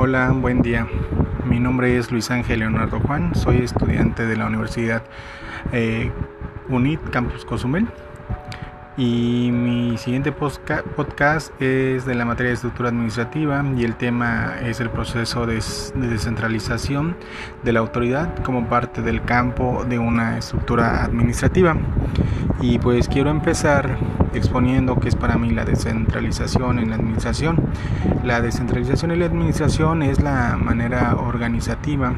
Hola, buen día. Mi nombre es Luis Ángel Leonardo Juan, soy estudiante de la Universidad eh, UNIT Campus Cozumel y mi siguiente podcast es de la materia de estructura administrativa y el tema es el proceso de, descentralización de la autoridad como parte del campo de una estructura administrativa. Y pues quiero empezar exponiendo qué es para mí la descentralización en la administración. La descentralización en la administración es la manera organizativa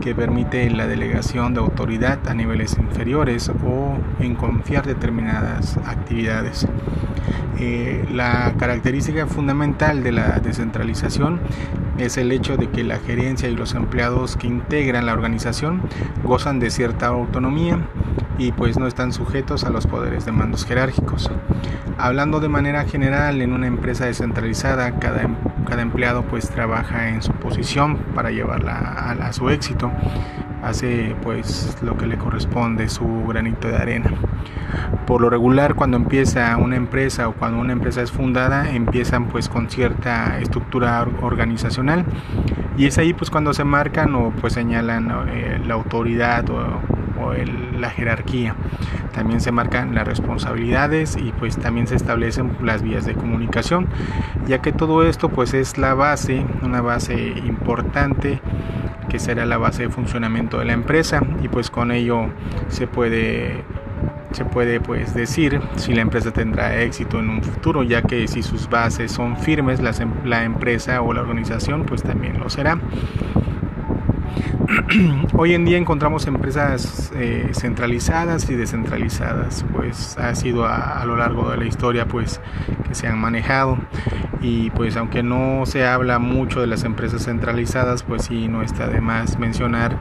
que permite la delegación de autoridad a niveles inferiores o en confiar determinadas actividades eh, la característica fundamental de la descentralización es el hecho de que la gerencia y los empleados que integran la organización gozan de cierta autonomía y pues no están sujetos a los poderes de mandos jerárquicos. Hablando de manera general, en una empresa descentralizada, cada, em, cada empleado pues trabaja en su posición para llevarla a, su éxito hace pues lo que le corresponde, su granito de arena. Por lo regular cuando empieza una empresa o cuando una empresa es fundada empiezan pues con cierta estructura organizacional y es ahí pues cuando se marcan o pues señalan eh, la autoridad o, la jerarquía. También se marcan las responsabilidades y pues también se establecen las vías de comunicación, ya que todo esto pues es la base, una base importante que será la base de funcionamiento de la empresa y pues con ello se puede se puede pues decir si la empresa tendrá éxito en un futuro ya que si sus bases son firmes em-, la empresa o la organización pues también lo será Hoy en día encontramos empresas eh, centralizadas y descentralizadas, pues ha sido a, lo largo de la historia pues que se han manejado. Y pues aunque no se habla mucho de las empresas centralizadas, pues sí no está de más mencionar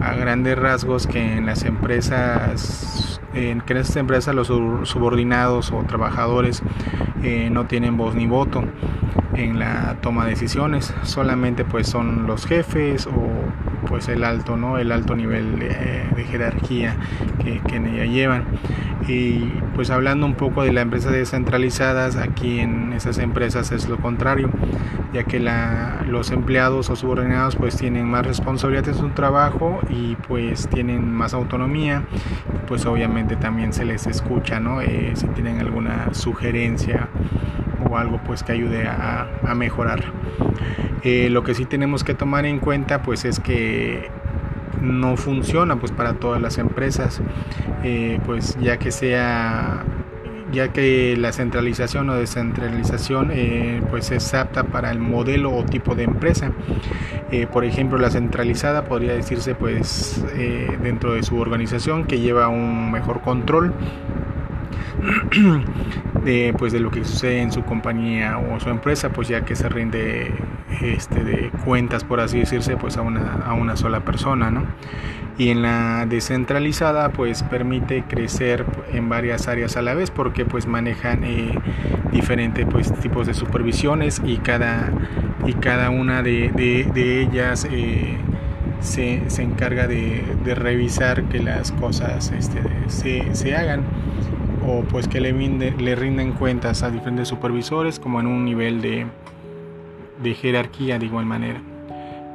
a grandes rasgos que en las empresas en que en estas empresas los subordinados o trabajadores eh, no tienen voz ni voto en la toma de decisiones. Solamente pues son los jefes o pues el alto, ¿no? El alto nivel de, jerarquía que, en ella llevan. Y pues hablando un poco de las empresas descentralizadas, aquí en esas empresas es lo contrario, ya que la, los empleados o subordinados pues tienen más responsabilidad en su trabajo y pues tienen más autonomía, pues obviamente también se les escucha, ¿no? Eh, si tienen alguna sugerencia o algo pues que ayude a, a mejorar. Eh, lo que sí tenemos que tomar en cuenta pues es que no funciona pues para todas las empresas. Eh, pues ya que sea ya que la centralización o descentralización eh, pues es apta para el modelo o tipo de empresa. Por ejemplo la centralizada podría decirse pues dentro de su organización que lleva un mejor control de, pues de lo que sucede en su compañía o su empresa, pues ya que se rinde este, de cuentas, por así decirse, pues a una, a una sola persona, ¿no? Y en la descentralizada, pues permite crecer en varias áreas a la vez, porque pues manejan eh, diferentes pues, tipos de supervisiones y cada, y cada una de, de, ellas eh, se, se, encarga de, de, revisar que las cosas este, se, se hagan o pues que le, le rinden cuentas a diferentes supervisores como en un nivel de, de jerarquía de igual manera.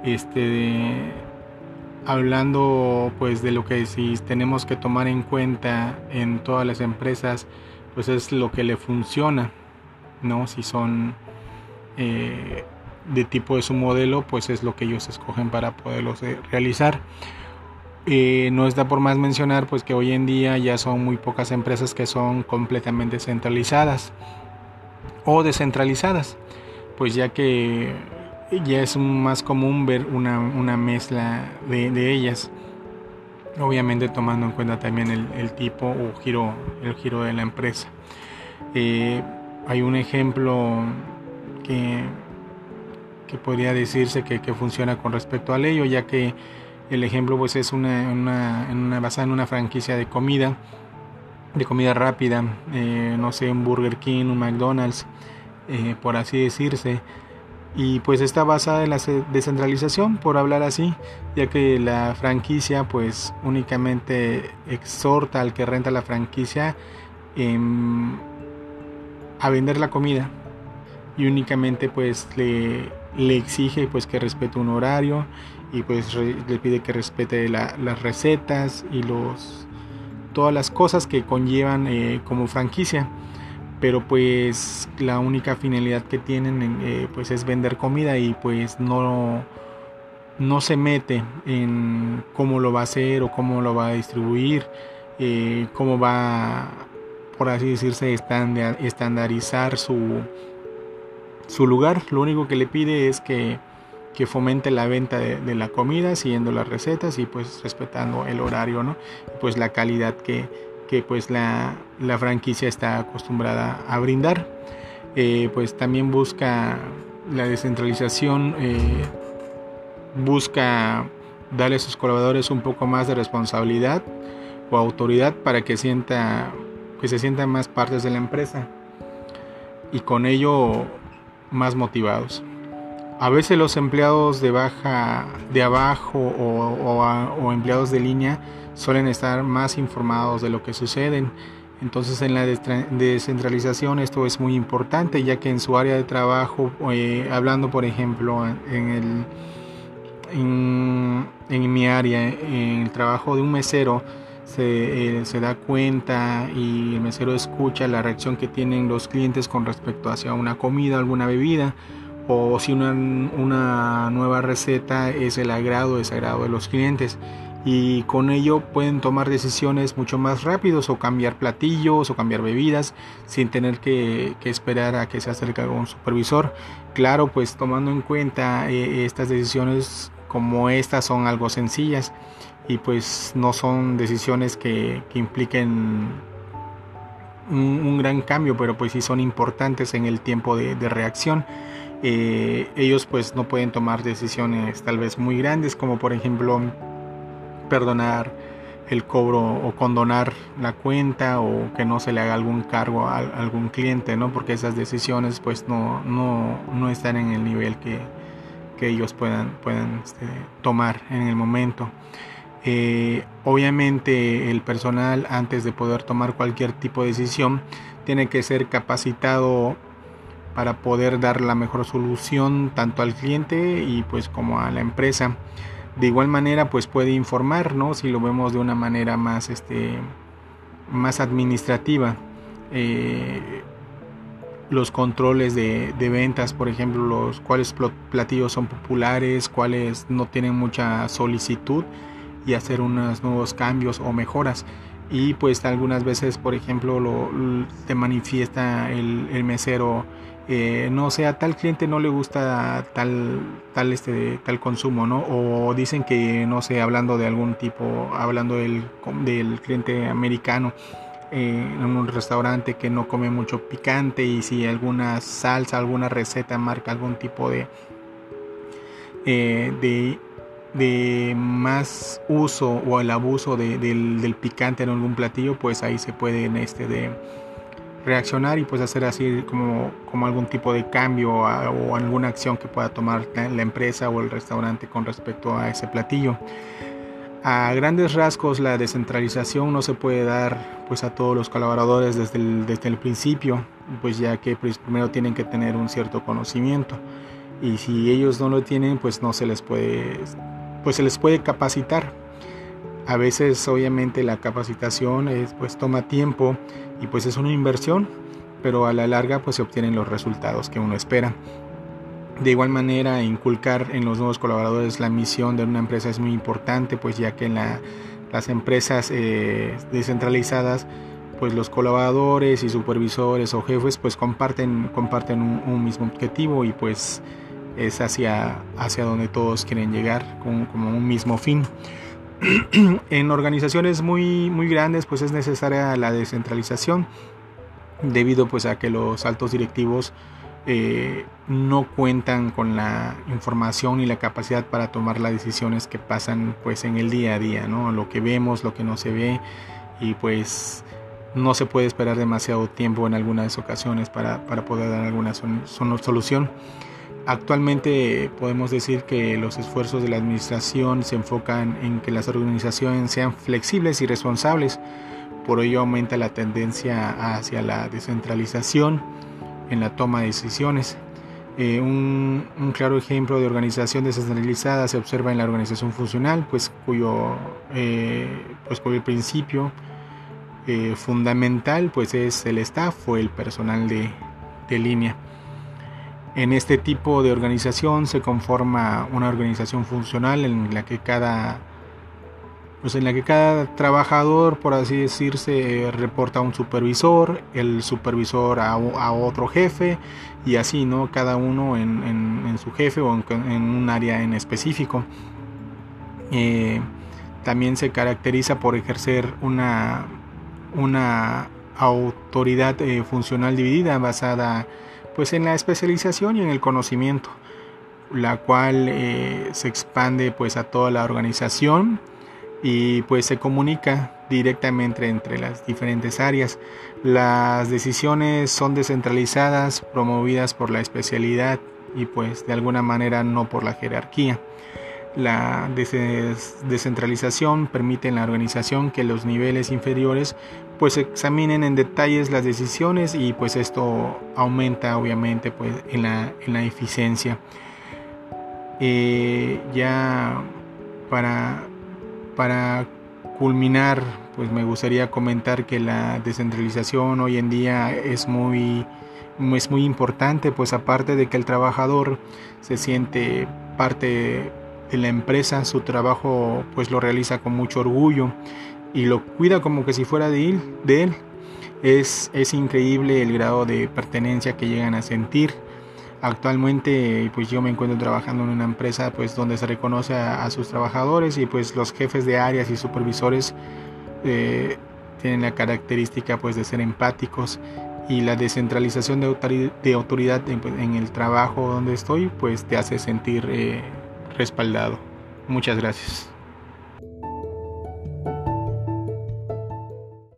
Este, hablando pues de lo que si tenemos que tomar en cuenta en todas las empresas, pues es lo que le funciona, ¿no? Si son eh, de tipo de su modelo, pues es lo que ellos escogen para poderlos eh, realizar. Eh, no está por más mencionar pues que hoy en día ya son muy pocas empresas que son completamente centralizadas o descentralizadas, pues ya que ya es más común ver una, mezcla de, ellas, obviamente tomando en cuenta también el, tipo o giro, el giro de la empresa. Eh, hay un ejemplo que, que podría decirse que, que funciona con respecto a ello, ya que el ejemplo pues es una, una, basada en una franquicia de comida, de comida rápida, eh, no sé, un Burger King, un McDonald's, eh, por así decirse. Y pues está basada en la descentralización, por hablar así, ya que la franquicia pues únicamente exhorta al que renta la franquicia a vender la comida y únicamente pues le, le exige pues que respete un horario y pues le pide que respete las recetas y los todas las cosas que conllevan eh, como franquicia. Pero pues la única finalidad que tienen eh, pues es vender comida y pues no no se mete en cómo lo va a hacer o cómo lo va a distribuir eh, cómo va por así decirse estandarizar su su lugar. Lo único que le pide es que, fomente la venta de, la comida siguiendo las recetas y pues respetando el horario no pues la calidad que, pues la, franquicia está acostumbrada a brindar eh, pues también busca la descentralización eh, busca darle a sus colaboradores un poco más de responsabilidad o autoridad para que sienta que se sientan más partes de la empresa y con ello más motivados. A veces los empleados de baja, de abajo o, empleados de línea suelen estar más informados de lo que sucede. Entonces en la descentralización esto es muy importante ya que en su área de trabajo, eh, hablando por ejemplo en, mi área, en el trabajo de un mesero, se, eh, se, da cuenta y el mesero escucha la reacción que tienen los clientes con respecto hacia una comida, alguna bebida, o si una, una nueva receta es el agrado o desagrado de los clientes. Y con ello pueden tomar decisiones mucho más rápidos o cambiar platillos o cambiar bebidas sin tener que, esperar a que se acerque un supervisor. Claro, pues tomando en cuenta eh, estas decisiones como estas son algo sencillas y pues no son decisiones que, impliquen un, gran cambio, pero pues sí son importantes en el tiempo de, reacción. Eh, ellos pues no pueden tomar decisiones tal vez muy grandes como por ejemplo perdonar el cobro o condonar la cuenta o que no se le haga algún cargo a, algún cliente, ¿no? Porque esas decisiones pues no, no, no están en el nivel que, que ellos puedan, puedan este, tomar en el momento. Eh, obviamente el personal antes de poder tomar cualquier tipo de decisión tiene que ser capacitado para poder dar la mejor solución tanto al cliente y pues como a la empresa. De igual manera pues puede informar, ¿no? Si lo vemos de una manera más, este, más administrativa. Eh, los controles de, de, ventas, por ejemplo, los cuáles platillos son populares, cuáles no tienen mucha solicitud y hacer unos nuevos cambios o mejoras. Y pues algunas veces, por ejemplo, lo, te manifiesta el, mesero, eh, no sé, a tal cliente no le gusta tal, tal, este, tal consumo, ¿no? O dicen que, no sé, hablando de algún tipo, hablando del, del cliente americano, eh, en un restaurante que no come mucho picante y si alguna salsa, alguna receta marca algún tipo de, eh, de de más uso o el abuso del, picante en algún platillo, pues ahí se puede este de reaccionar y pues hacer así como, como algún tipo de cambio o alguna acción que pueda tomar la empresa o el restaurante con respecto a ese platillo. A grandes rasgos la descentralización no se puede dar pues a todos los colaboradores desde el, desde el principio, pues ya que pues, primero tienen que tener un cierto conocimiento y si ellos no lo tienen pues no se les puede pues se les puede capacitar. A veces obviamente la capacitación es, pues toma tiempo y pues es una inversión, pero a la larga pues se obtienen los resultados que uno espera. De igual manera, inculcar en los nuevos colaboradores la misión de una empresa es muy importante, pues ya que en las empresas eh, descentralizadas, pues los colaboradores y supervisores o jefes pues comparten, comparten un mismo objetivo y pues es hacia, hacia donde todos quieren llegar, con, como un mismo fin. en organizaciones muy, muy grandes pues es necesaria la descentralización debido pues a que los altos directivos eh, no cuentan con la información y la capacidad para tomar las decisiones que pasan pues en el día a día, ¿no? Lo que vemos, lo que no se ve y pues no se puede esperar demasiado tiempo en algunas ocasiones para, para poder dar alguna solución. Actualmente podemos decir que los esfuerzos de la administración se enfocan en que las organizaciones sean flexibles y responsables. Por ello aumenta la tendencia hacia la descentralización en la toma de decisiones. Eh, un, claro ejemplo de organización descentralizada se observa en la organización funcional, pues cuyo, eh, pues principio eh, fundamental pues es el staff o el personal de línea. En este tipo de organización se conforma una organización funcional en la que cada pues en la que cada trabajador, por así decirse, reporta a un supervisor, el supervisor a, otro jefe y así, ¿no? Cada uno en, su jefe o en, un área en específico. Eh, también se caracteriza por ejercer una, una autoridad eh, funcional dividida basada pues en la especialización y en el conocimiento, la cual eh, se expande pues a toda la organización y pues se comunica directamente entre las diferentes áreas. Las decisiones son descentralizadas, promovidas por la especialidad y pues de alguna manera no por la jerarquía. La descentralización permite en la organización que los niveles inferiores pues examinen en detalles las decisiones y pues esto aumenta obviamente pues en la, en la eficiencia. Eh, ya para para culminar, pues me gustaría comentar que la descentralización hoy en día es muy, es muy importante, pues aparte de que el trabajador se siente parte de la empresa, su trabajo pues lo realiza con mucho orgullo y lo cuida como que si fuera de él. De. Es, es increíble el grado de pertenencia que llegan a sentir Actualmente pues yo me encuentro trabajando en una empresa pues donde se reconoce a, sus trabajadores y pues los jefes de áreas y supervisores eh, tienen la característica pues de ser empáticos y la descentralización de, autoridad, pues, en, el trabajo donde estoy pues te hace sentir eh, respaldado. Muchas gracias.